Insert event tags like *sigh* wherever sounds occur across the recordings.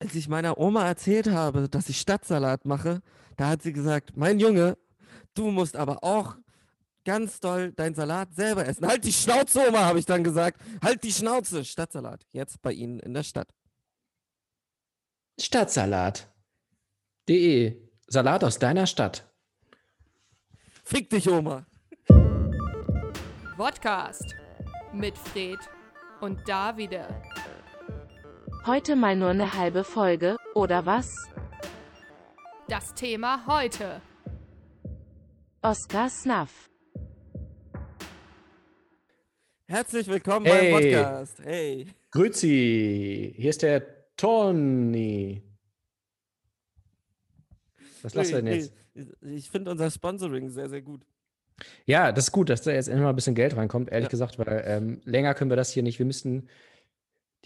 als ich meiner Oma erzählt habe, dass ich Stadtsalat mache, da hat sie gesagt, mein Junge, du musst aber auch ganz doll dein Salat selber essen. Halt die Schnauze, Oma, habe ich dann gesagt. Halt die Schnauze. Stadtsalat. Jetzt bei Ihnen in der Stadt. Stadtsalat.de. Salat aus deiner Stadt. Fick dich, Oma. Podcast mit Fred und Davide. Heute mal nur eine halbe Folge, oder was? Das Thema heute. Oscar Snuff. Herzlich willkommen Hey. beim Podcast. Hey. Grüezi. Hier ist der Tony. Was lasst ihr denn jetzt? Ich finde unser Sponsoring sehr, sehr gut. Ja, das ist gut, dass da jetzt endlich mal ein bisschen Geld reinkommt, ehrlich Ja. gesagt, weil ähm, länger können wir das hier nicht. Wir müssten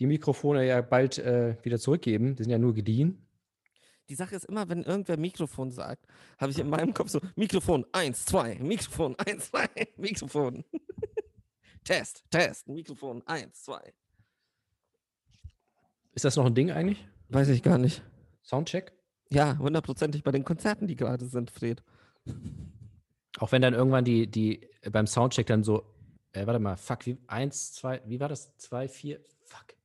die Mikrofone ja bald äh, wieder zurückgeben. Die sind ja nur geliehen. Die Sache ist immer, wenn irgendwer Mikrofon sagt, habe ich in meinem Kopf so Mikrofon 1, 2, Mikrofon 1, 2, *laughs* Mikrofon. *laughs* Test, Test, Mikrofon 1, 2. Ist das noch ein Ding eigentlich? Weiß ich gar nicht. Soundcheck? Ja, hundertprozentig bei den Konzerten, die gerade sind, Fred. Auch wenn dann irgendwann die, die beim Soundcheck dann so, äh, warte mal, fuck, wie, eins, zwei, wie war das? Zwei, vier, fuck.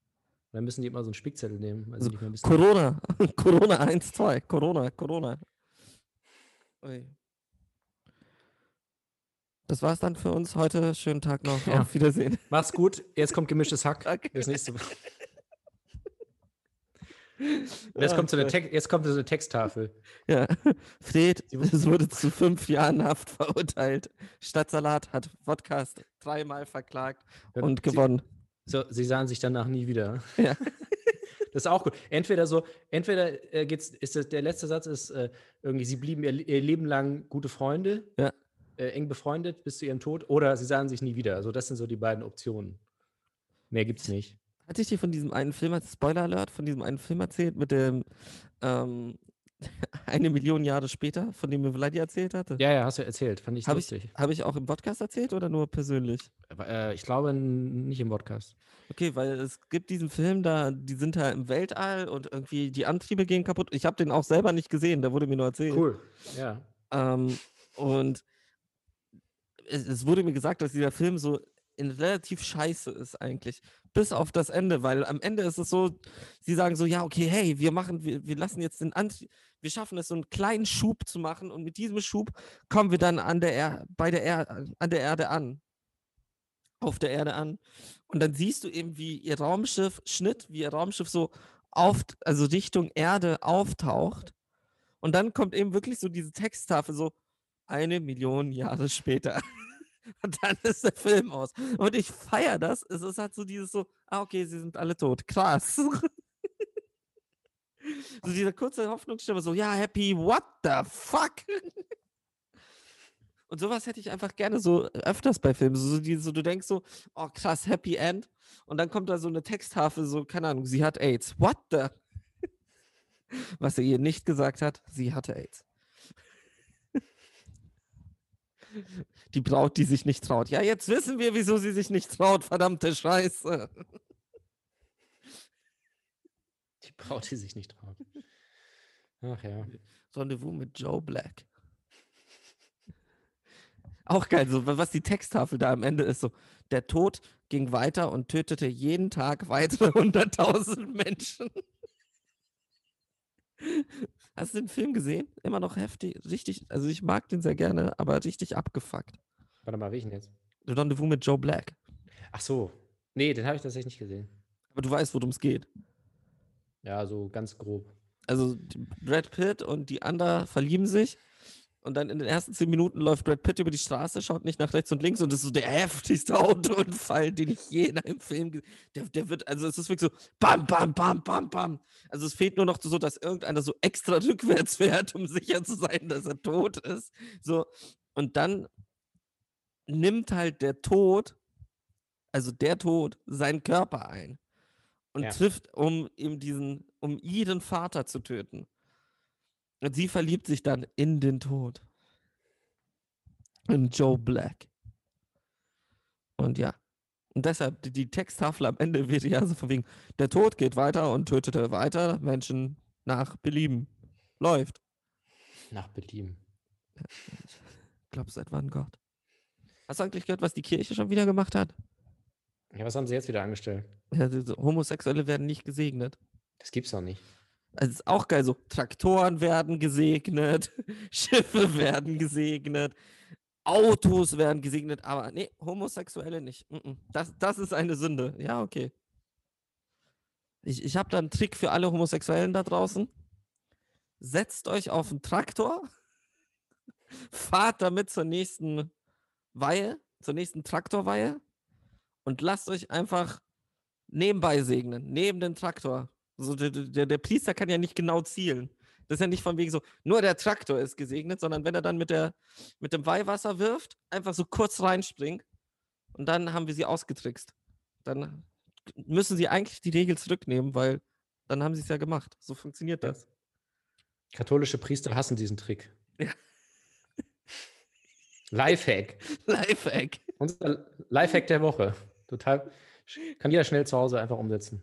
Dann müssen die immer so einen Spickzettel nehmen. Also. Corona, *laughs* Corona 1, 2, Corona, Corona. Ui. Das war's dann für uns heute. Schönen Tag noch. Ja. Auf Wiedersehen. *laughs* Mach's gut, jetzt kommt gemischtes Hack. *laughs* Danke. Das nächste. Und jetzt kommt so eine, Text, jetzt kommt so eine Texttafel. Ja, Fred es wurde zu fünf Jahren Haft verurteilt. Stadtsalat hat Podcast dreimal verklagt und gewonnen. So, sie sahen sich danach nie wieder. Ja. *laughs* Das ist auch gut. Entweder so, entweder äh, geht's, ist das, der letzte Satz ist äh, irgendwie, sie blieben ihr, ihr Leben lang gute Freunde, Ja. äh, eng befreundet bis zu ihrem Tod, oder sie sahen sich nie wieder. Also das sind so die beiden Optionen. Mehr gibt's nicht. Hatte ich dir von diesem einen Film, Spoiler Alert, von diesem einen Film erzählt mit dem ähm, *laughs* eine Million Jahre später, von dem mir Vladi erzählt hatte? Ja, ja, hast du erzählt. Fand ich Habe ich, lustig. hab ich auch im Podcast erzählt oder nur persönlich? Aber, äh, ich glaube nicht im Podcast. Okay, weil es gibt diesen Film da, die sind da im Weltall und irgendwie die Antriebe gehen kaputt. Ich habe den auch selber nicht gesehen, der wurde mir nur erzählt. Cool. Ja. Ähm, und es, es wurde mir gesagt, dass dieser Film so in relativ scheiße ist eigentlich. Bis auf das Ende, weil am Ende ist es so, sie sagen so, ja, okay, hey, wir machen, wir, wir lassen jetzt den Antrieb, wir schaffen es, so einen kleinen Schub zu machen und mit diesem Schub kommen wir dann an der er bei der er an der Erde an. Auf der Erde an. Und dann siehst du eben, wie ihr Raumschiff, Schnitt, wie ihr Raumschiff so auf, also Richtung Erde auftaucht. Und dann kommt eben wirklich so diese Texttafel, so eine Million Jahre später. *laughs* Und dann ist der Film aus. Und ich feiere das. Es ist halt so dieses so, ah, okay, sie sind alle tot. Krass. *laughs* so diese kurze Hoffnungsstimme, so, ja, happy, what the fuck? Und sowas hätte ich einfach gerne so öfters bei Filmen. So, die, so du denkst so, oh krass, Happy End. Und dann kommt da so eine Texttafel, so, keine Ahnung, sie hat AIDS. What the? *laughs* Was er ihr nicht gesagt hat, sie hatte AIDS. Die Braut, die sich nicht traut. Ja, jetzt wissen wir, wieso sie sich nicht traut, verdammte Scheiße. Die sich nicht traut. Ach ja. Rendezvous mit Joe Black. *laughs* Auch geil, so wa- was die Texttafel da am Ende ist, so der Tod ging weiter und tötete jeden Tag weitere *laughs* 100.000 Menschen. *laughs* Hast du den Film gesehen? Immer noch heftig, richtig, also ich mag den sehr gerne, aber richtig abgefuckt. Warte mal, welchen jetzt? Rendezvous mit Joe Black. Ach so. Nee, den habe ich tatsächlich nicht gesehen. Aber du weißt, worum es geht. Ja, so ganz grob. Also Brad Pitt und die Ander verlieben sich und dann in den ersten zehn Minuten läuft Brad Pitt über die Straße, schaut nicht nach rechts und links und das ist so der heftigste Autounfall, den ich je in einem Film gesehen der, der wird, also es ist wirklich so bam, bam, bam, bam, bam. Also es fehlt nur noch so, dass irgendeiner so extra *laughs* rückwärts fährt, um sicher zu sein, dass er tot ist. So, und dann nimmt halt der Tod, also der Tod, seinen Körper ein und Ja. trifft, um ihm diesen, um ihren Vater zu töten. Und sie verliebt sich dann in den Tod. In Joe Black. Und ja, Und deshalb, die, die Texttafel am Ende wird ja so von wegen, der Tod geht weiter und tötete weiter Menschen nach Belieben. Läuft. Nach Belieben. Glaubst du etwa an Gott? Hast du eigentlich gehört, was die Kirche schon wieder gemacht hat? Ja, was haben sie jetzt wieder angestellt? Ja, Homosexuelle werden nicht gesegnet. Das gibt's doch nicht. Also ist auch geil, so Traktoren werden gesegnet, *laughs* Schiffe werden gesegnet, Autos werden gesegnet, aber nee, Homosexuelle nicht. Das, das ist eine Sünde. Ja, okay. Ich, ich habe da einen Trick für alle Homosexuellen da draußen. Setzt euch auf einen Traktor, *laughs* fahrt damit zur nächsten Weihe, zur nächsten Traktorweihe und lasst euch einfach nebenbei segnen, neben den Traktor. So, der, der, der Priester kann ja nicht genau zielen. Das ist ja nicht von wegen so, nur der Traktor ist gesegnet, sondern wenn er dann mit, der, mit dem Weihwasser wirft, einfach so kurz reinspringt und dann haben wir sie ausgetrickst. Dann müssen sie eigentlich die Regel zurücknehmen, weil dann haben sie es ja gemacht. So funktioniert das. Katholische Priester hassen diesen Trick. Ja. Lifehack. *laughs* Lifehack. Unser Lifehack der Woche. Total. Kann jeder schnell zu Hause einfach umsetzen.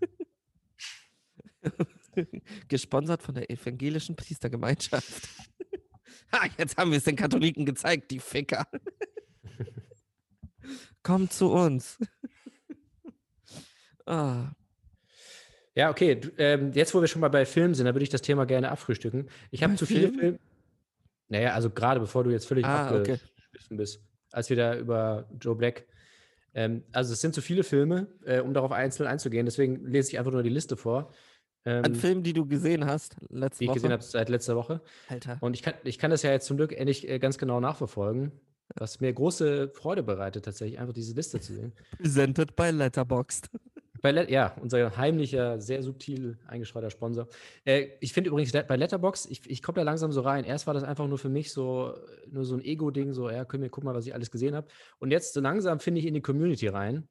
*laughs* Gesponsert von der evangelischen Priestergemeinschaft. *laughs* ha, jetzt haben wir es den Katholiken gezeigt, die Ficker. *laughs* Kommt zu uns. ah, Ja, okay. Ähm, jetzt, wo wir schon mal bei Filmen sind, da würde ich das Thema gerne abfrühstücken. Ich habe zu viele? Filme. Naja, also gerade bevor du jetzt völlig Ah, okay. abgeschliffen bist, als wir da über Joe Black. Ähm, also es sind zu viele Filme, äh, um darauf einzeln einzugehen. Deswegen lese ich einfach nur die Liste vor, an ähm, Filmen, die du gesehen hast, letzte die ich Woche. gesehen habe seit letzter Woche. Alter. Und ich kann, ich kann das ja jetzt zum Glück endlich äh, ganz genau nachverfolgen, was mir große Freude bereitet, tatsächlich einfach diese Liste zu sehen. *laughs* Presented by Letterboxd. Bei ja, unser heimlicher, sehr subtil eingestreuter Sponsor. Äh, ich finde übrigens bei Letterbox, ich, ich komme da langsam so rein. Erst war das einfach nur für mich so, äh, nur so ein Ego-Ding, so, ja, können wir guck mal, was ich alles gesehen habe. Und jetzt so langsam finde ich in die Community rein.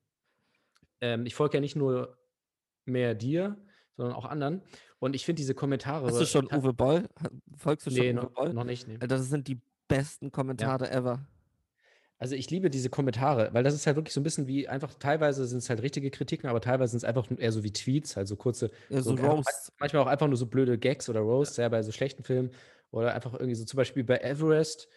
Ähm, ich folge ja nicht nur mehr dir, sondern auch anderen. Und ich finde diese Kommentare. Hast du schon Uwe Boll? Folgst du schon Nee, Uwe noch, Boll? noch nicht. Nee. Alter, das sind die besten Kommentare ever. Also ich liebe diese Kommentare, weil das ist halt wirklich so ein bisschen wie einfach, teilweise sind es halt richtige Kritiken, aber teilweise sind es einfach eher so wie Tweets, halt so kurze, Ja, so Roasts. manchmal auch einfach nur so blöde Gags oder Roasts, ja, bei so schlechten Filmen. Oder einfach irgendwie so zum Beispiel bei Everest,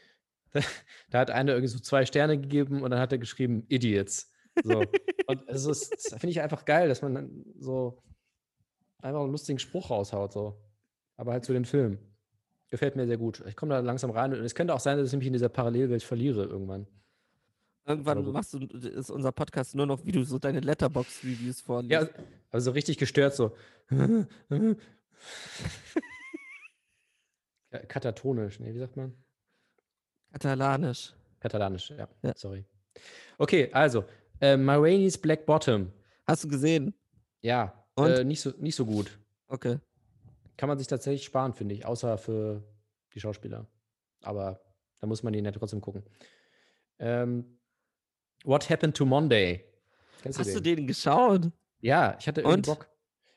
da, *laughs* da hat einer irgendwie so zwei Sterne gegeben und dann hat er geschrieben, Idiots. So. und es, das finde ich einfach geil, dass man dann so einfach einen lustigen Spruch raushaut, so. Aber halt zu den Filmen. Gefällt mir sehr gut. Ich komme da langsam rein und es könnte auch sein, dass ich mich in dieser Parallelwelt verliere irgendwann. Irgendwann machst du, ist unser Podcast nur noch, wie du so deine Letterbox-Reviews vorliest. Ja, aber so richtig gestört, so. *laughs* Katatonisch, nee, wie sagt man? Katalanisch. Katalanisch, ja, Ja. sorry. Okay, also, äh, Ma Rainey's Black Bottom. Hast du gesehen? Ja, Und? äh, nicht, so, nicht so gut. Okay. Kann man sich tatsächlich sparen, finde ich, außer für die Schauspieler. Aber da muss man ihn ja trotzdem gucken. Ähm, What Happened to Monday? Kennst Hast du den? den geschaut? Ja, ich hatte irgendwie? Bock.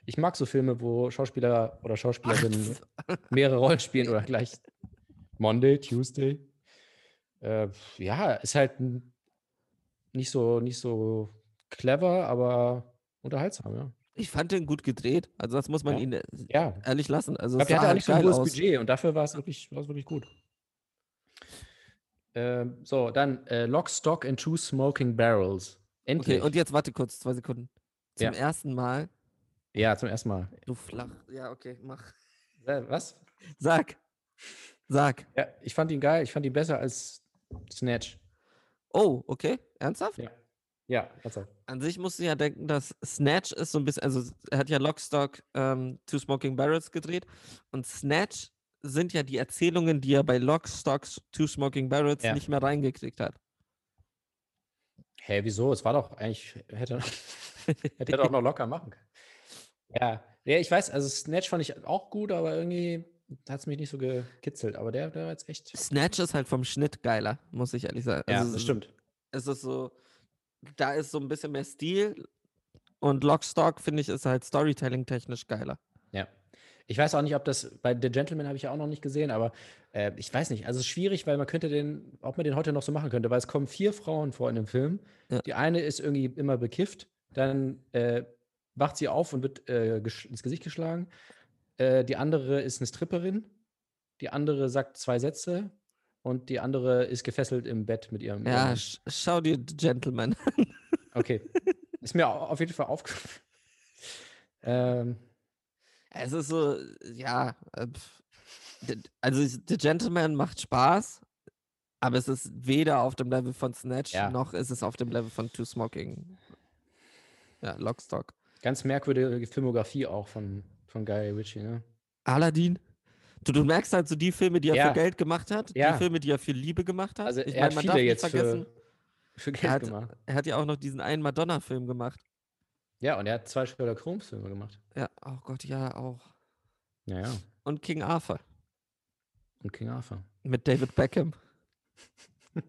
Ich mag so Filme, wo Schauspieler oder Schauspielerinnen mehrere Rollen spielen oder gleich Monday, Tuesday. Äh, ja, ist halt nicht so, nicht so clever, aber unterhaltsam, ja. Ich fand den gut gedreht. Also das muss man Ja. ihn Ja, ehrlich lassen. Also ich glaube, der hatte auch nicht so ein hohes. Budget und dafür war es wirklich, war es wirklich gut. Ähm, so, dann äh, Lock, Stock and Two Smoking Barrels. Endlich. Okay, und jetzt warte kurz, zwei Sekunden. Zum Ja. ersten Mal. ja, zum ersten Mal. Du flach. Ja, okay, mach. Äh, was? Sag. Sag. Ja, ich fand ihn geil. Ich fand ihn besser als Snatch. Oh, okay. Ernsthaft? Ja. Ja, also. An sich musst du ja denken, dass Snatch ist so ein bisschen, also er hat ja Lockstock ähm, Two Smoking Barrels gedreht und Snatch sind ja die Erzählungen, die er bei Lockstock Two Smoking Barrels Ja. nicht mehr reingekriegt hat. Hä, wieso? Es war doch eigentlich, hätte, *laughs* hätte er doch noch locker machen können. Ja, ja, ich weiß, also Snatch fand ich auch gut, aber irgendwie hat es mich nicht so gekitzelt. Aber der, der war jetzt echt. Snatch ist halt vom Schnitt geiler, muss ich ehrlich sagen. Ja, Also das es- stimmt. Es ist so, da ist so ein bisschen mehr Stil und Lockstock, finde ich, ist halt Storytelling-technisch geiler. Ja. Ich weiß auch nicht, ob das bei The Gentleman habe ich ja auch noch nicht gesehen, aber äh, ich weiß nicht. Also es ist schwierig, weil man könnte den, ob man den heute noch so machen könnte, weil es kommen vier Frauen vor in dem Film. Ja. Die eine ist irgendwie immer bekifft, dann äh, wacht sie auf und wird äh, ins Gesicht geschlagen. Äh, die andere ist eine Stripperin. Die andere sagt zwei Sätze und die andere ist gefesselt im Bett mit ihrem. Ja, sch schau dir The Gentleman. an. Okay. Ist mir au- auf jeden Fall aufgefallen. *laughs* ähm, Es ist so, ja, äh, also The Gentleman macht Spaß, aber es ist weder auf dem Level von Snatch, Ja. noch ist es auf dem Level von Two Smoking. Ja, Lockstock. ganz merkwürdige Filmografie auch von, von Guy Ritchie, ne? Aladdin. Du, du merkst halt so die Filme, die er Ja. für Geld gemacht hat, Ja. die Filme, die er für Liebe gemacht hat. Also ich er hat man viele jetzt vergessen, für, für Geld er hat, gemacht. er hat ja auch noch diesen einen Madonna-Film gemacht. Ja, und er hat zwei Sherlock Holmes-Filme gemacht. Ja, oh Gott, ja, auch. Ja, ja. Und King Arthur Und King Arthur. mit David Beckham. *laughs*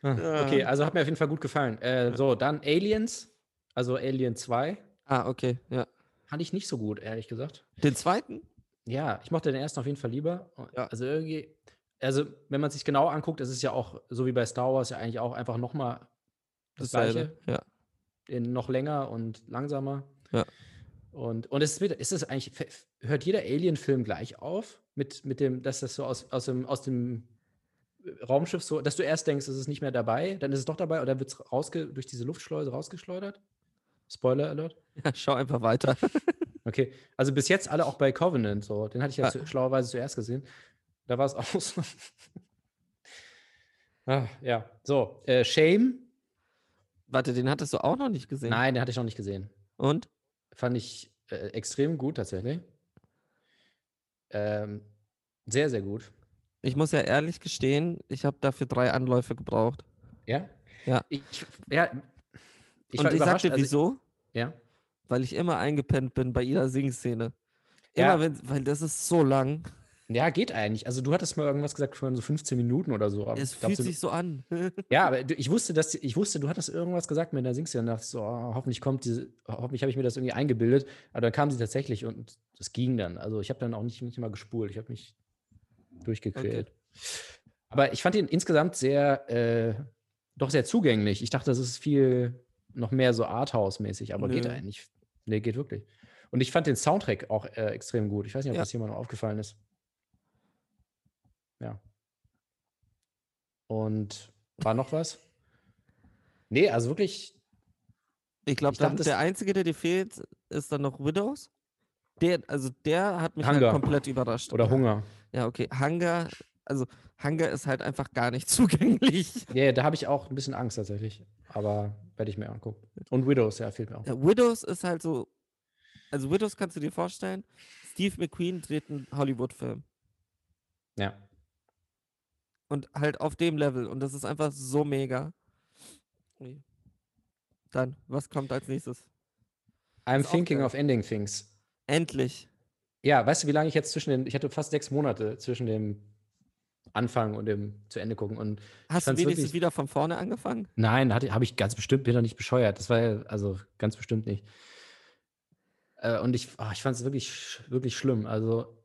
Ah. Okay, also hat mir auf jeden Fall gut gefallen. Äh, so, dann Aliens, also Alien 2, Ah, okay, ja. fand ich nicht so gut, ehrlich gesagt. Den zweiten? Ja, ich mochte den ersten auf jeden Fall lieber. Ja. Also irgendwie, also wenn man sich genau anguckt, es ist ja auch, so wie bei Star Wars, ja eigentlich auch einfach nochmal das Dasselbe, Gleiche. Ja. In noch länger und langsamer. Ja. Und, und es ist, ist es eigentlich, hört jeder Alien-Film gleich auf? Mit, mit dem, dass das so aus, aus, dem, aus dem Raumschiff so, dass du erst denkst, es ist nicht mehr dabei, dann ist es doch dabei oder wird es rausge durch diese Luftschleuse rausgeschleudert? Spoiler Alert. ja, schau einfach weiter. *laughs* Okay, also bis jetzt alle auch bei Covenant, so, den hatte ich ja Ja. zu, schlauerweise zuerst gesehen. Da war es *laughs* auch so. ah, ja, so, äh, Shame. Warte, den hattest du auch noch nicht gesehen. Nein, den hatte ich noch nicht gesehen. Und? Fand ich äh, extrem gut tatsächlich. Ähm, sehr, sehr gut. Ich muss ja ehrlich gestehen, ich habe dafür drei Anläufe gebraucht. Ja? Ja. Ich, ja, ich Und ich sagte, also- wieso? ja. Weil ich immer eingepennt bin bei jeder Singszene. Immer Ja. wenn, weil das ist so lang. Ja, geht eigentlich. Also du hattest mal irgendwas gesagt von so 15 Minuten oder so. Es glaub, fühlt so- sich so an. *laughs* Ja, aber du- ich wusste, dass ich wusste, du hattest irgendwas gesagt mit der Singszene und dachte so, oh, hoffentlich kommt diese, hoffentlich habe ich mir das irgendwie eingebildet. Aber dann kam sie tatsächlich und es ging dann. Also ich habe dann auch nicht, nicht mal gespult. Ich habe mich durchgequält. Aber ich fand ihn insgesamt sehr, äh, doch sehr zugänglich. Ich dachte, das ist viel noch mehr so Arthouse-mäßig, aber geht Nö. eigentlich. Nee, geht wirklich. Und ich fand den Soundtrack auch äh, extrem gut. Ich weiß nicht, ob Ja. das jemandem aufgefallen ist. Ja. Und war noch was? Nee, also wirklich, Ich glaube, der Einzige, der dir fehlt, ist dann noch Widows. Der, also der hat mich halt komplett überrascht. oder. Hunger. Ja, okay. Hunger, also Hunger ist halt einfach gar nicht *laughs* zugänglich. Ja, da habe ich auch ein bisschen Angst tatsächlich. Aber werde ich mir angucken. Und Widows, ja, fehlt mir auch. Ja, Widows ist halt so, also Widows kannst du dir vorstellen, Steve McQueen dreht einen Hollywood-Film. Ja. Und halt auf dem Level. Und das ist einfach so mega. Dann, was kommt als nächstes? I'm thinking of ending things. Endlich. Ja, weißt du, wie lange ich jetzt zwischen den, ich hatte fast sechs Monate zwischen dem Anfang und dem zu Ende gucken. Und Hast du wenigstens wirklich- wieder von vorne angefangen? nein, habe ich ganz bestimmt, bin doch nicht bescheuert. Das war ja, also ganz bestimmt nicht. Äh, und ich, ah, ich fand es wirklich, wirklich schlimm. Also,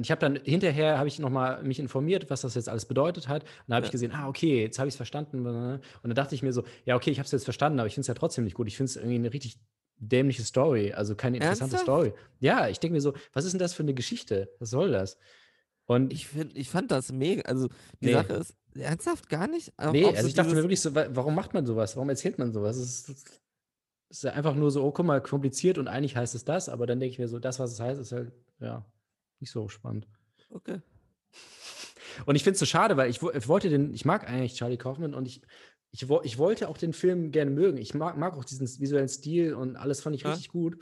ich habe dann hinterher habe ich noch mal mich informiert, was das jetzt alles bedeutet hat. Und da habe Ja. ich gesehen, ah, okay, jetzt habe ich es verstanden. Und dann dachte ich mir so, ja, okay, ich habe es jetzt verstanden, aber ich finde es ja trotzdem nicht gut. Ich finde es irgendwie eine richtig dämliche Story, also keine interessante Ernsthaft? Story. Ja, ich denke mir so, was ist denn das für eine Geschichte? Was soll das? Und Ich, find, ich fand das mega. Also, die Nee. Sache ist, ernsthaft gar nicht? Auch- Nee, also so ich dachte mir wirklich so, wa- warum macht man sowas? Warum erzählt man sowas? Es ist, es ist einfach nur so, oh, guck mal, kompliziert und eigentlich heißt es das, aber dann denke ich mir so, das, was es heißt, ist halt, ja, nicht so spannend. Okay. Und ich finde es so schade, weil ich, ich wollte den, ich mag eigentlich Charlie Kaufman und ich, ich, ich wollte auch den Film gerne mögen. Ich mag, mag auch diesen visuellen Stil und alles fand ich Ja. richtig gut.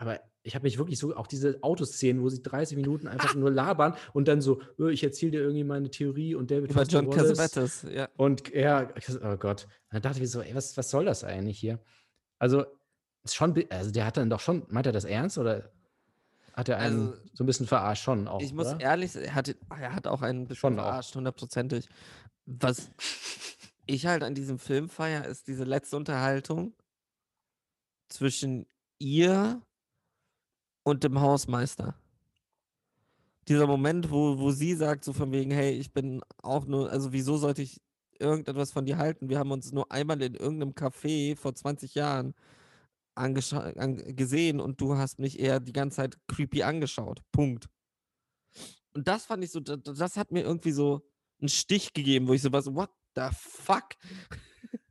Aber ich habe mich wirklich so, auch diese Autoszenen, wo sie 30 Minuten einfach nur labern und dann so, "Äh, ich erzähle dir irgendwie meine Theorie und David Über John. Cassavetes, ja. Und ja, oh Gott. Und dann dachte ich mir so, ey, was, was soll das eigentlich hier? Also, ist schon, also der hat dann doch schon, meint er das ernst oder hat er einen Also, so ein bisschen verarscht schon auch? Ich muss oder? ehrlich sagen, er hat, er hat auch einen bisschen Schon verarscht, hundertprozentig. Was ich halt an diesem Film feier, ist diese letzte Unterhaltung zwischen ihr und dem Hausmeister. Dieser Moment, wo, wo sie sagt, so von wegen, hey, ich bin auch nur, also wieso sollte ich irgendetwas von dir halten? Wir haben uns nur einmal in irgendeinem Café vor 20 Jahren gesehen und du hast mich eher die ganze Zeit creepy angeschaut. Punkt. Und das fand ich so, da- da- das hat mir irgendwie so einen Stich gegeben, wo ich so war, so, what the fuck? *laughs*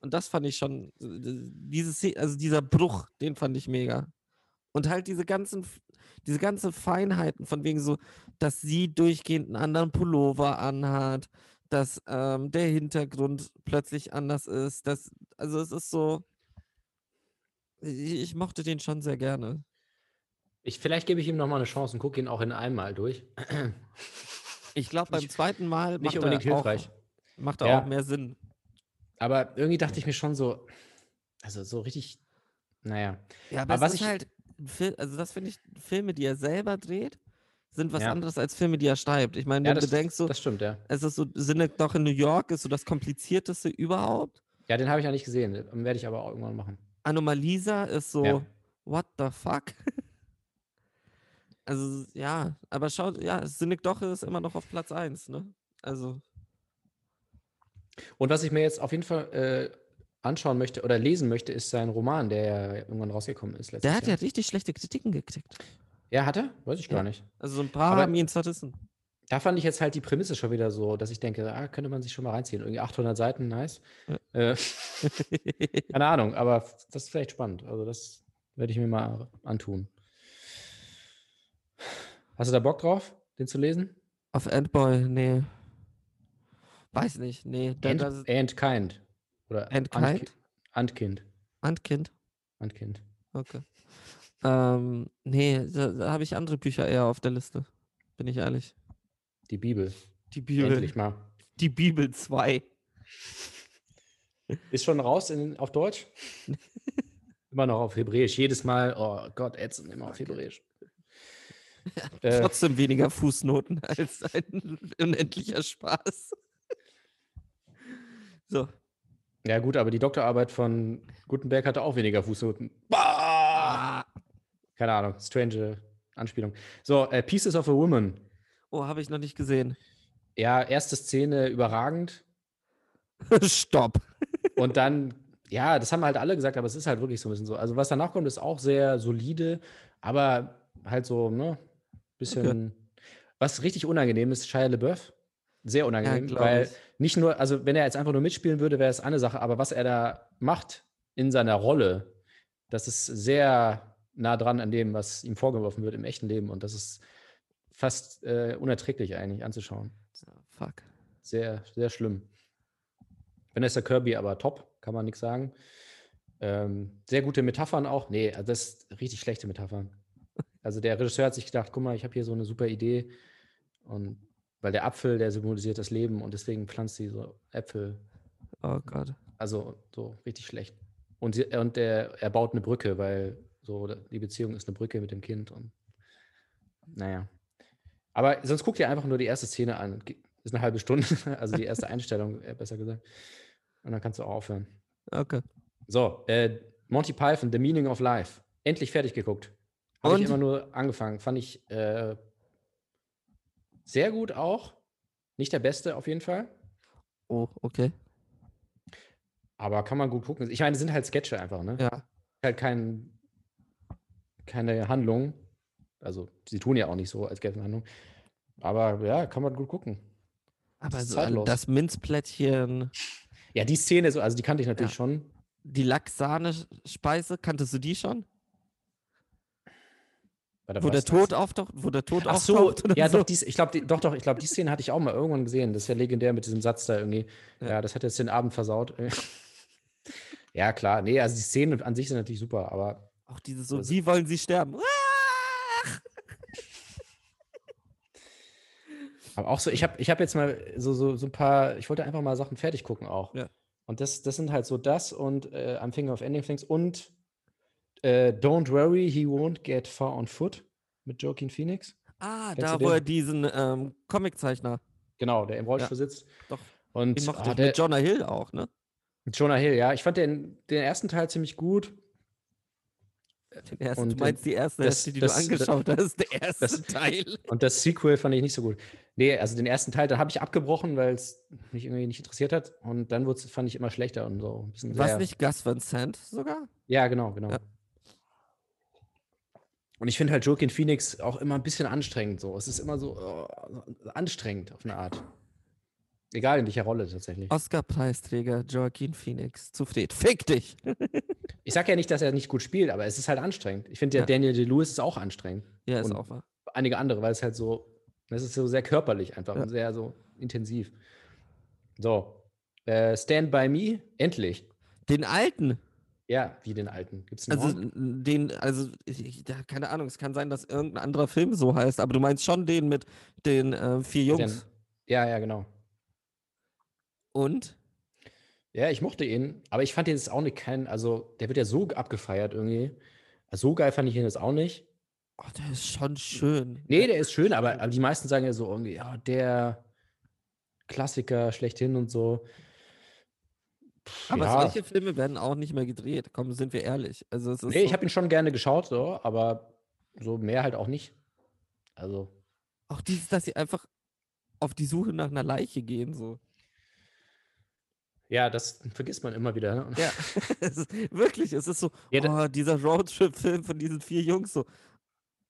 Und das fand ich schon, äh, dieses, Se- also dieser Bruch, den fand ich mega. Und halt diese ganzen, diese ganzen Feinheiten von wegen so, dass sie durchgehend einen anderen Pullover anhat, dass ähm, der Hintergrund plötzlich anders ist. Dass, also es ist so, ich, mochte den schon sehr gerne. Ich, vielleicht gebe ich ihm nochmal eine Chance und gucke ihn auch in einmal durch. Ich glaube, beim zweiten Mal Nicht macht unbedingt er auch, hilfreich. macht er Ja. auch mehr Sinn. Aber irgendwie dachte ich mir schon so, also so richtig, naja. Ja, aber, Aber was ist ich- halt, also das finde ich, Filme, die er selber dreht, sind was Ja. anderes als Filme, die er schreibt. Ich meine, Ja, wenn das, du denkst, so, das stimmt, ja. es ist so, Sinne doch in New York ist so das komplizierteste überhaupt. Ja, den habe ich ja nicht gesehen. Werde ich aber auch irgendwann machen. Anomalisa ist so, Ja. what the fuck? also, ja, aber schaut, ja, Sinnig doch ist immer noch auf Platz 1, ne? Also, Und was ich mir jetzt auf jeden Fall äh, anschauen möchte oder lesen möchte, ist sein Roman, der ja irgendwann rausgekommen ist letztes der hat ja Jahr. richtig schlechte Kritiken gekriegt. Ja, hat er? Weiß ich Ja. gar nicht. Also, so ein paar Aber- haben ihn zerrissen. Da fand ich jetzt halt die Prämisse schon wieder so, dass ich denke, ah, könnte man sich schon mal reinziehen. Irgendwie 800 Seiten, nice. Äh, *laughs* keine Ahnung, aber das ist vielleicht spannend. Also das werde ich mir mal antun. Hast du da Bock drauf, den zu lesen? auf Endboy, nee. Weiß nicht, nee. And, das, and Kind. Oder And Kind? Antkind. Handkind. Antkind. Okay. Ähm, nee, da, da habe ich andere Bücher eher auf der Liste. Bin ich ehrlich. Die Bibel. Die Bibel. Endlich mal. Die Bibel 2. Ist schon raus in, auf Deutsch? *laughs* immer noch auf Hebräisch. Jedes Mal, oh Gott, ätzend, immer auf Hebräisch. *laughs* Äh, Trotzdem weniger Fußnoten als ein unendlicher Spaß. so. ja, gut, aber die Doktorarbeit von Gutenberg hatte auch weniger Fußnoten. Ah. Keine Ahnung, strange Anspielung. So, äh, Pieces of a Woman. Oh, habe ich noch nicht gesehen. Ja, erste Szene überragend. *laughs* Stopp. Und dann, ja, das haben halt alle gesagt, aber es ist halt wirklich so ein bisschen so. Also, was danach kommt, ist auch sehr solide, aber halt so, ne, bisschen. Was richtig unangenehm ist, Shia LeBeouf. Sehr unangenehm, glaub weil ich. nicht nur, also wenn er jetzt einfach nur mitspielen würde, wäre es eine Sache, aber was er da macht in seiner Rolle, das ist sehr nah dran an dem, was ihm vorgeworfen wird im echten Leben und das ist fast äh, unerträglich eigentlich anzuschauen. Fuck. Sehr, sehr schlimm. Vanessa Kirby aber top, kann man nichts sagen. Ähm, sehr gute Metaphern auch. Nee, also das ist richtig schlechte Metaphern. Also der Regisseur hat sich gedacht, guck mal, ich habe hier so eine super Idee. Und weil der Apfel, der symbolisiert das Leben und deswegen pflanzt sie so Äpfel. Oh Gott. Also so richtig schlecht. Und, sie, und der, er baut eine Brücke, weil so die Beziehung ist eine Brücke mit dem Kind. Und naja. Aber sonst guck dir einfach nur die erste Szene an. Ge- Ist eine halbe Stunde, *laughs* also die erste Einstellung, äh, besser gesagt. Und dann kannst du auch aufhören. Okay. So, äh, Monty Python, The Meaning of Life. Endlich fertig geguckt. Habe ich immer nur angefangen. Fand ich äh, sehr gut auch. Nicht der beste auf jeden Fall. Oh, okay. Aber kann man gut gucken. Ich meine, es sind halt Sketche einfach, ne? Ja. halt kein, keine Handlung. Also, sie tun ja auch nicht so, als gäbe es eine Handlung. Aber ja, kann man gut gucken. Aber ist so das Minzplättchen, Ja, die Szene, so, also die kannte ich natürlich Ja. schon. die Lachs-Sahne-Speise, kanntest du die schon? Warte, Wo der? Tod auftaucht, wo der Tod Ach so, auftaucht oder ja, so? doch, dies, ich glaube, die, doch, doch, ich glaube, die Szene hatte ich auch mal irgendwann gesehen. Das ist ja legendär mit diesem Satz da irgendwie. Ja, Ja. das hat jetzt den Abend versaut. *laughs* ja, klar. Nee, also die Szenen an sich sind natürlich super, aber Auch dieses so, Also- wie wollen sie sterben? Aber auch so, ich habe ich hab jetzt mal so, so, so ein paar, ich wollte einfach mal Sachen fertig gucken auch. Ja. Und das, das sind halt so das und äh, I'm Thinking of Ending Things und äh, Don't Worry, He Won't Get Far on Foot mit Joaquin Phoenix. Ah, Kennst da wo er diesen ähm, Comiczeichner, Genau, der im Rollstuhl sitzt. doch, Und den mochte ah, der, mit Jonah Hill auch, ne? Jonah Hill, ja. Ich fand den, den ersten Teil ziemlich gut. Ersten, du meinst die erste das- Hälfte, die das- du angeschaut hast, der erste das- Teil. Und das Sequel fand ich nicht so gut. Nee, also den ersten Teil, da habe ich abgebrochen, weil es mich irgendwie nicht interessiert hat. Und dann wurd's, fand ich immer schlechter und so ein Was nicht Gus Van Sant sogar? Ja, genau, genau. Ja. Und ich finde halt Joaquin Phoenix auch immer ein bisschen anstrengend so. Es ist immer so oh, anstrengend auf eine Art. Egal in welcher Rolle tatsächlich. Oscar-Preisträger Joaquin Phoenix zu Fred. Fick dich! *laughs* Ich sage ja nicht, dass er nicht gut spielt, aber es ist halt anstrengend. Ich finde, der Ja. Daniel Day-Lewis ist auch anstrengend. Ja, ist Und auch wahr. Einige andere, weil es halt so, es ist so sehr körperlich einfach Ja. und sehr so intensiv. So, äh, Stand By Me, endlich. Den alten, Ja, wie den alten. Gibt es einen also den, also ich, da, keine Ahnung, es kann sein, dass irgendein anderer Film so heißt, aber du meinst schon den mit den äh, vier Den- Jungs. Ja, ja, genau. Und? Ja, ich mochte ihn, aber ich fand ihn jetzt auch nicht kein, also der wird ja so abgefeiert irgendwie. Also, so geil fand ich ihn jetzt auch nicht. Oh, der ist schon schön. Nee, der ist schön, aber, aber die meisten sagen ja so irgendwie, ja, der Klassiker schlechthin und so. Pff, Aber ja. solche Filme werden auch nicht mehr gedreht. Komm, sind wir ehrlich. Also es ist Nee, ich so, habe ihn schon gerne geschaut, so, aber so mehr halt auch nicht. Also, auch dieses, dass sie einfach auf die Suche nach einer Leiche gehen, so. Ja, das vergisst man immer wieder. Ne? Ja, *laughs* *laughs* es ist, wirklich, es ist so, Ja, oh, dieser Roadtrip-Film von diesen vier Jungs, so,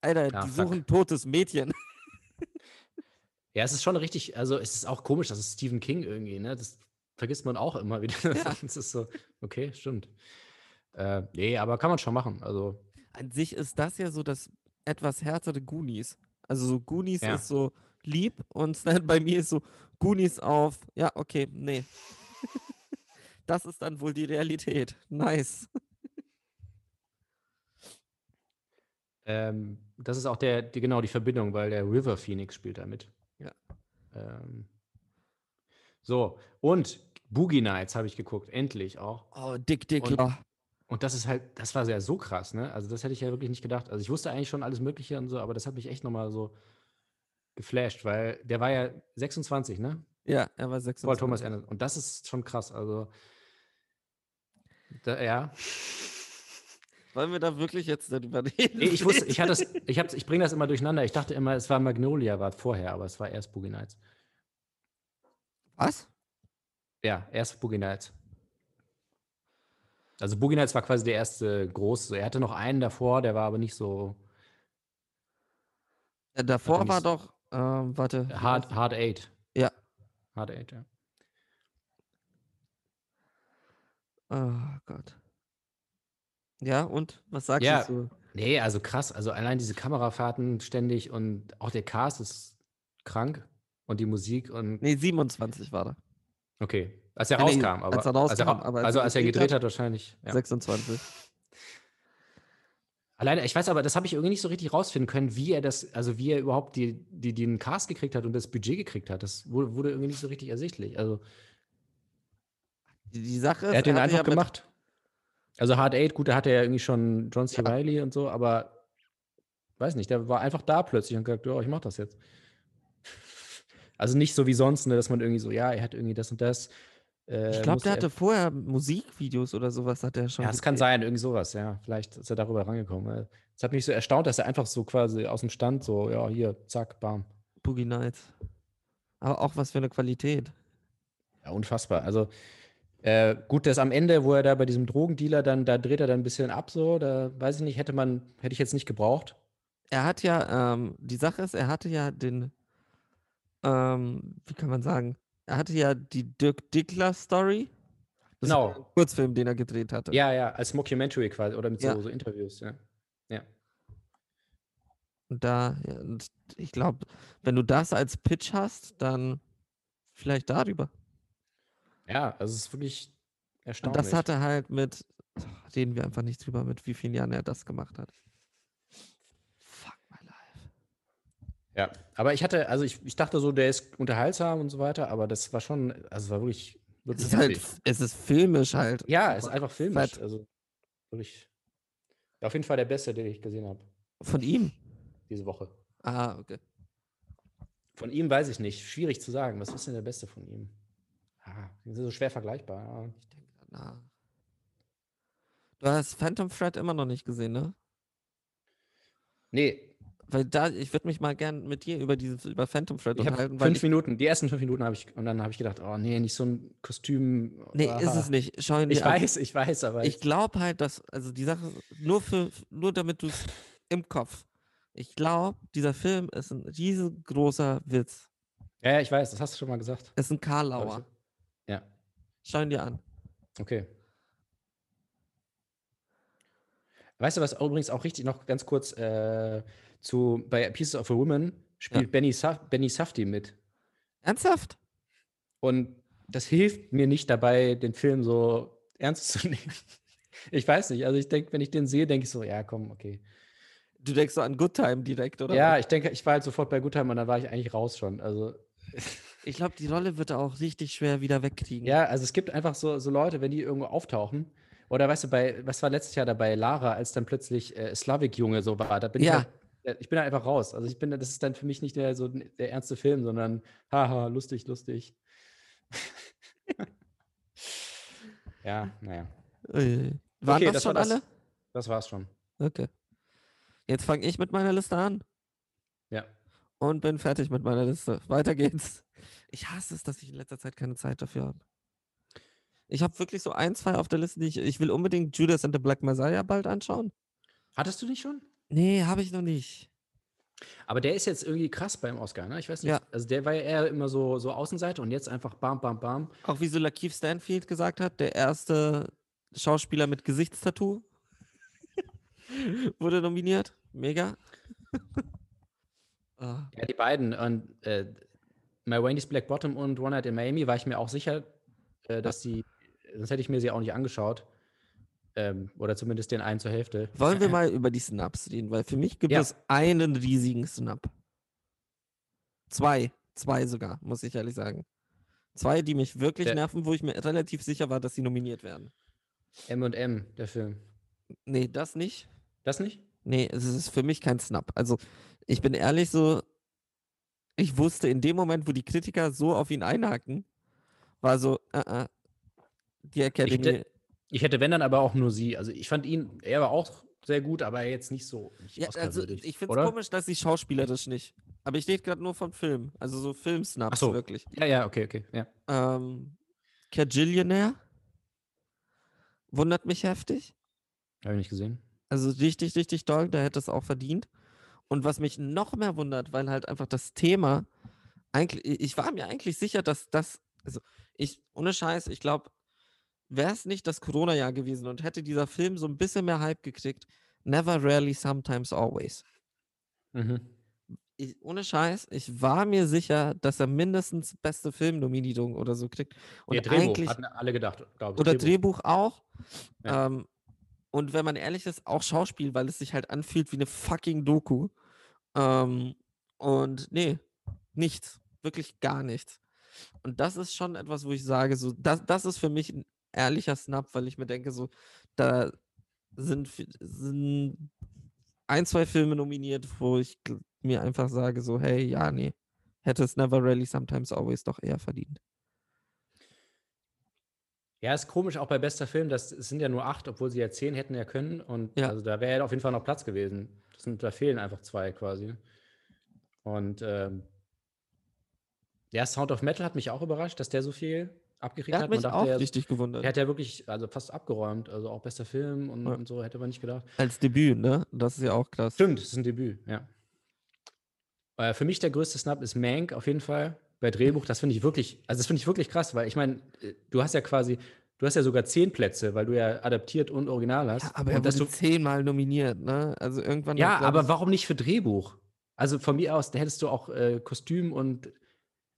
Alter, Ah, die fuck. suchen totes Mädchen. *laughs* Ja, es ist schon richtig, also es ist auch komisch, das ist Stephen King irgendwie, ne? Das vergisst man auch immer wieder. Ja. Es ist so, okay, stimmt. Äh, nee, aber kann man schon machen. Also, An sich ist das ja so das etwas härtere Goonies. Also so Goonies Ja. ist so lieb und Stand bei mir ist so Goonies auf, ja, okay, nee. Das ist dann wohl die Realität. Nice. ähm, das ist auch der, die, genau die Verbindung, weil der River Phoenix spielt da mit. Ja. Ähm, so, und Boogie Nights habe ich geguckt, endlich auch. Oh, Dick Dick. Und- ja. Und das ist halt, das war ja so krass, ne? Also, das hätte ich ja wirklich nicht gedacht. Also, ich wusste eigentlich schon alles Mögliche und so, aber das hat mich echt nochmal so geflasht, weil der war ja 26, ne? Ja, er war 26. Paul Thomas Anderson. Und das ist schon krass. Also, da, ja. Wollen wir da wirklich jetzt darüber reden? Nee, ich wusste, *laughs* ich hatte das, ich, hab, ich bringe das immer durcheinander. Ich dachte immer, es war Magnolia, war vorher, aber es war erst Boogie Nights. Was? Ja, erst Boogie Nights. Also Boogie Nights war quasi der erste große. Er hatte noch einen davor, der war aber nicht so Äh, davor war so- doch, ähm, warte. Hard, Hard Eight. Ja. Hard Eight, ja. Oh Gott. Ja, und was sagst Ja. du? Nee, also krass. Also allein diese Kamerafahrten ständig und auch der Cast ist krank und die Musik und Nee, 27 war er. okay. Als er Ja, nee, rauskam, aber als er rauskam, ra- aber als also er als er gedreht gedreht hat, hat, wahrscheinlich. Ja. 26. *laughs* Alleine, ich weiß aber, das habe ich irgendwie nicht so richtig rausfinden können, wie er das, also wie er überhaupt die, die, den Cast gekriegt hat und das Budget gekriegt hat. Das wurde, wurde irgendwie nicht so richtig ersichtlich. Also Die, Sache ist, er hat den einfach ja gemacht. Also Hard Eight, gut, da hatte er ja irgendwie schon John C. Reilly und so, aber weiß nicht, der war einfach da plötzlich und gesagt, ja, ich mach das jetzt. *laughs* Also nicht so wie sonst, ne, dass man irgendwie so, ja, er hat irgendwie das und das. äh, Ich glaube, der er- hatte vorher Musikvideos oder sowas, hat er schon. Ja, das kann sein, irgendwie sowas, ja. Vielleicht ist er darüber rangekommen. Es hat mich so erstaunt, dass er einfach so quasi aus dem Stand so, ja, hier, zack, bam. Boogie Nights. Aber auch was für eine Qualität. Ja, unfassbar. Also, äh, gut, dass am Ende, wo er da bei diesem Drogendealer dann, da dreht er dann ein bisschen ab, so, da weiß ich nicht, hätte man, hätte ich jetzt nicht gebraucht. Er hat ja, ähm, die Sache ist, er hatte ja den, ähm, wie kann man sagen, er hatte ja die Dirk Dickler Story. Das war Genau. ein Kurzfilm, den er gedreht hatte. Ja, ja, als Mockumentary quasi oder mit Ja. so, so Interviews, ja. Ja. Und da, ja, und ich glaube, wenn du das als Pitch hast, dann vielleicht darüber. Ja, also es ist wirklich Und erstaunlich. das hat er halt mit, reden wir einfach nicht drüber, mit wie vielen Jahren er das gemacht hat. Fuck my life. Ja, aber ich hatte, also ich, ich dachte so, der ist unterhaltsam und so weiter, aber das war schon, also es war wirklich, Es ist halt, es ist filmisch halt. Ja, es ist einfach filmisch. Fett. Also wirklich. Auf jeden Fall der beste, den ich gesehen habe Von ihm. diese Woche. Ah, okay. Von ihm weiß ich nicht. Schwierig zu sagen. Was ist denn der beste von ihm? Die sind so schwer vergleichbar. Ja. Ich denke nach. Du hast Phantom Thread immer noch nicht gesehen, ne? Nee, Weil da, ich würde mich mal gern mit dir über dieses, über Phantom Thread ich unterhalten, fünf ich, Minuten, die ersten fünf Minuten habe ich, und dann habe ich gedacht, oh nee, nicht so ein Kostüm. nee, ist aha. es nicht. Schau ihn dir Ich an. weiß, ich weiß, aber Ich glaube halt, dass, also die Sache, nur für, nur damit du es im Kopf. Ich glaube, dieser Film ist ein riesengroßer Witz. ja, ja, ich weiß, das hast du schon mal gesagt. Ist ein. Karlauer. Ja, Schau ihn dir an. okay. Weißt du, was übrigens auch richtig noch ganz kurz äh, zu bei Pieces of a Woman spielt Benny, Saf Benny Safdie mit. Ernsthaft? Und das hilft mir nicht dabei, den Film so ernst zu *laughs* nehmen. Ich weiß nicht. Also ich denke, wenn ich den sehe, denke ich so, ja, komm, okay. Du denkst so an Good Time direkt, oder? Ja, ich denke, ich war halt sofort bei Goodtime und dann war ich eigentlich raus schon. Also *laughs* Ich glaube, die Rolle wird er auch richtig schwer wieder wegkriegen. ja, also es gibt einfach so, so Leute, wenn die irgendwo auftauchen. Oder weißt du, bei, was war letztes Jahr da bei Lara, als dann plötzlich äh, Slavik-Junge so war, da bin Ja. ich halt, ich bin da einfach raus. Also ich bin, da- das ist dann für mich nicht der, so der ernste Film, sondern haha, lustig, lustig. *laughs* ja, naja. Äh, Waren Okay, das, das schon war das. alle? Das war's schon. Okay. Jetzt fange ich mit meiner Liste an. Und bin fertig mit meiner Liste. Weiter geht's. Ich hasse es, dass ich in letzter Zeit keine Zeit dafür habe. Ich habe wirklich so ein, zwei auf der Liste, die ich. Ich will unbedingt Judas and the Black Messiah bald anschauen. Hattest du nicht schon? Nee, habe ich noch nicht. Aber der ist jetzt irgendwie krass beim Oscar, ne? Ich weiß nicht. Ja. Also der war ja eher immer so, so Außenseiter und jetzt einfach bam, bam, bam. Auch wie so Lakeith Stanfield gesagt hat, der erste Schauspieler mit Gesichtstattoo *laughs* wurde nominiert. Mega. *laughs* Ah, Ja, die beiden. Und äh, My Wayne's Black Bottom und One Night in Miami war ich mir auch sicher, äh, dass die, sonst hätte ich mir sie auch nicht angeschaut. Ähm, oder zumindest den einen zur Hälfte. Wollen wir mal über die Snaps reden? Weil für mich gibt Ja. es einen riesigen Snap. Zwei. Zwei sogar, muss ich ehrlich sagen. Zwei, die mich wirklich Der- nerven, wo ich mir relativ sicher war, dass sie nominiert werden. M&M, der Film. Nee, das nicht. Das nicht? Nee, es ist für mich kein Snap. Also, ich bin ehrlich so, ich wusste in dem Moment, wo die Kritiker so auf ihn einhaken, war so, äh, äh, die Academy. hätte- Ich hätte, wenn dann aber auch nur sie. Also ich fand ihn, er war auch sehr gut, aber jetzt nicht so. Nicht ja, also, ich finde es komisch, dass sie schauspielerisch nicht. Aber ich rede gerade nur von Film. Also so Filmsnaps, Ach so. wirklich. Ja, ja, okay, okay. Ja. Ähm, Cagillionaire wundert mich heftig. Habe ich nicht gesehen. Also richtig, richtig doll, der hätte es auch verdient. Und was mich noch mehr wundert, weil halt einfach das Thema, eigentlich, ich war mir eigentlich sicher, dass das, also ich, ohne Scheiß, ich glaube, wäre es nicht das Corona-Jahr gewesen und hätte dieser Film so ein bisschen mehr Hype gekriegt, never, rarely, sometimes, always. Mhm. Ich, ohne Scheiß, ich war mir sicher, dass er mindestens beste Filmnominierung oder so kriegt. Und Ja, Drehbuch, eigentlich, hatten alle gedacht, glaube ich. oder Drehbuch auch. Ja. Ähm, und wenn man ehrlich ist, auch Schauspiel, weil es sich halt anfühlt wie eine fucking Doku. Ähm, und nee, nichts. Wirklich gar nichts. Und das ist schon etwas, wo ich sage, so, das, das ist für mich ein ehrlicher Snap, weil ich mir denke, so, da sind, sind ein, zwei Filme nominiert, wo ich mir einfach sage, so, hey, ja, nee, hätte es Never Really Sometimes Always doch eher verdient. Ja, ist komisch, auch bei bester Film, das sind ja nur acht, obwohl sie ja zehn hätten ja können. Und Ja. also da wäre ja auf jeden Fall noch Platz gewesen. Sind, da fehlen einfach zwei quasi. Und ähm, der Sound of Metal hat mich auch überrascht, dass der so viel abgekriegt Der hat. hat mich auch ja, richtig gewundert. der hat ja wirklich also fast abgeräumt, also auch bester Film und, Ja. und so, hätte man nicht gedacht. Als Debüt, ne? Das ist ja auch krass. Stimmt, das ist ein Debüt, ja. Äh, für mich der größte Snap ist Mank auf jeden Fall. Bei Drehbuch, das finde ich wirklich, also das finde ich wirklich krass, weil ich meine, äh, du hast ja quasi, du hast ja sogar zehn Plätze, weil du ja adaptiert und original hast. Ja, aber und er wurde du, zehnmal nominiert, ne? Also irgendwann. ja aber ich- warum nicht für Drehbuch? Also von mir aus, da hättest du auch äh, Kostüm und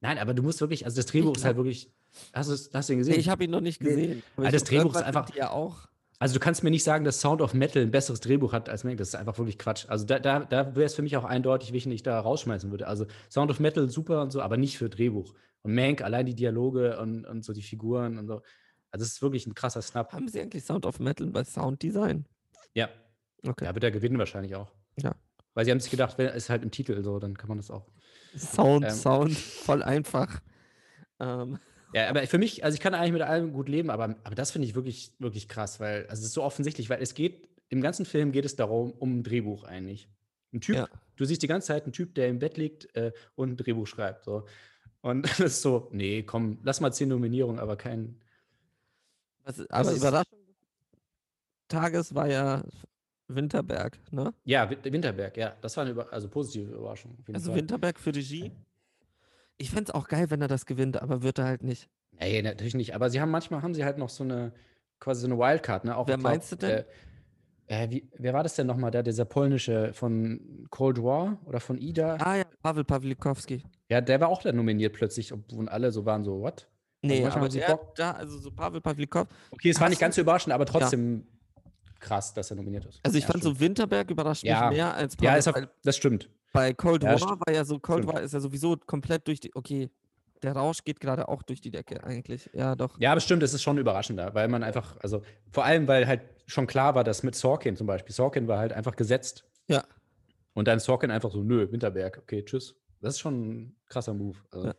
Nein, aber du musst wirklich, also das Drehbuch ist halt wirklich. Hast du hast du ihn gesehen? Nee, ich habe ihn noch nicht Nee. gesehen. aber Ah, ich das Drehbuch ist einfach- Ja auch. Also du kannst mir nicht sagen, dass Sound of Metal ein besseres Drehbuch hat als Mank. Das ist einfach wirklich Quatsch. Also da, da, da wäre es für mich auch eindeutig, welchen ich da rausschmeißen würde. Also Sound of Metal super und so, aber nicht für Drehbuch. Und Mank, allein die Dialoge und, und so die Figuren und so. Also es ist wirklich ein krasser Snap. Haben sie eigentlich Sound of Metal bei Sounddesign? Ja, Okay. ja, wird er gewinnen wahrscheinlich auch. Ja. Weil sie haben sich gedacht, wenn ist halt im Titel so, dann kann man das auch. Sound, Ähm. Sound, voll einfach. Ähm, Ja, aber für mich, also ich kann eigentlich mit allem gut leben, aber, aber das finde ich wirklich, wirklich krass, weil also es ist so offensichtlich, weil es geht, im ganzen Film geht es darum, um ein Drehbuch eigentlich. Ein Typ, Ja. du siehst die ganze Zeit einen Typ, der im Bett liegt äh, und ein Drehbuch schreibt. So. Und *laughs* das ist so, nee, komm, lass mal zehn Nominierungen, aber kein. Was, aber ist- Überraschung des Tages war ja Winterberg, ne? Ja, Win- Winterberg, ja, das war eine Über also positive Überraschung. Also Fall. Winterberg für Regie. Ich fände es auch geil, wenn er das gewinnt, aber wird er halt nicht. Nee, natürlich nicht. Aber sie haben manchmal haben sie halt noch so eine quasi so eine Wildcard, ne? Auch, Wer glaub, meinst du denn? Äh, äh, wie, wer war das denn nochmal? Der, dieser polnische von Cold War oder von Ida? Ah ja, Pavel Pawlikowski. Ja, der war auch da nominiert plötzlich, obwohl alle so waren, so, what? Nee, manchmal aber der, Bock. da, also so Pavel Pawlikowski. Okay, es war nicht ganz so überraschend, aber trotzdem krass, dass er nominiert ist. Also ich Ja, fand stimmt. so Winterberg überrascht Ja. mich mehr als Pavel. Ja, auf, das stimmt. Bei Cold Ja, War war ja so, Cold. War ist ja sowieso komplett durch die, okay, der Rausch geht gerade auch durch die Decke eigentlich. Ja, doch. Ja, aber stimmt, es ist schon überraschender, weil man einfach, also vor allem, weil halt schon klar war, dass mit Sorkin zum Beispiel, Sorkin war halt einfach gesetzt. Ja. Und dann Sorkin einfach so, nö, Winterberg, okay, tschüss. Das ist schon ein krasser Move. Also. Ja.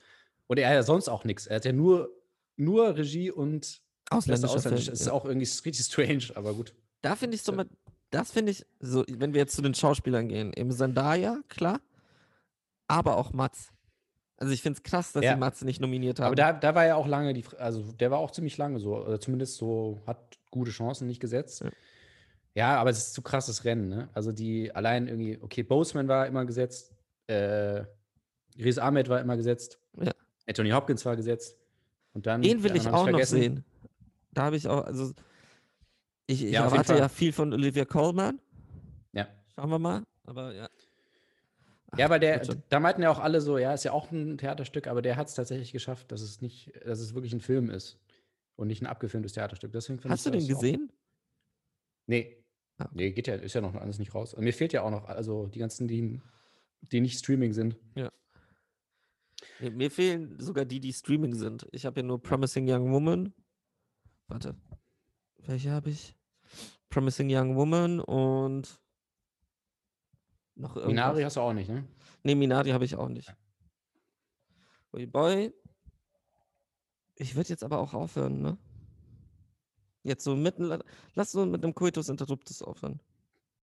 Und er hat ja sonst auch nichts. Er hat ja nur, nur Regie und Ausländischer Ausländisch. Film, Das ist ja. auch irgendwie richtig strange, aber gut. Da finde ich so Ja. mal, das finde ich, so, wenn wir jetzt zu den Schauspielern gehen, eben Zendaya, klar, aber auch Mats. Also ich finde es krass, dass Ja. sie Mats nicht nominiert haben. Aber da, da war ja auch lange die, also der war auch ziemlich lange so, oder zumindest so, hat gute Chancen nicht gesetzt. Ja. Ja, aber es ist zu krasses Rennen, ne? Also die allein irgendwie, okay, Boseman war immer gesetzt, äh, Riz Ahmed war immer gesetzt, Ja. Anthony Hopkins war gesetzt. Und dann. Den die will ich auch noch sehen. Da habe ich auch, also ich, ich Ja, erwarte ja viel von Olivia Colman. Ja. Schauen wir mal. Aber ja. Ach, Ja, aber der, da meinten ja auch alle so, ja, ist ja auch ein Theaterstück, aber der hat es tatsächlich geschafft, dass es nicht, dass es wirklich ein Film ist und nicht ein abgefilmtes Theaterstück. Deswegen Hast du den das auch- gesehen? Nee. Ah, okay. Nee, geht ja, ist ja noch alles nicht raus. Und mir fehlt ja auch noch, also die ganzen, die, die nicht Streaming sind. Nee, mir fehlen sogar die, die Streaming sind. Ich habe ja nur Promising Young Woman. Warte. Welche habe ich? Promising Young Woman und noch irgendwas. Minari hast du auch nicht, ne? Nee, Minari habe ich auch nicht. Ui boy. Ich würde jetzt aber auch aufhören, ne? Jetzt so mitten. Lass so mit einem Coitus Interruptus aufhören.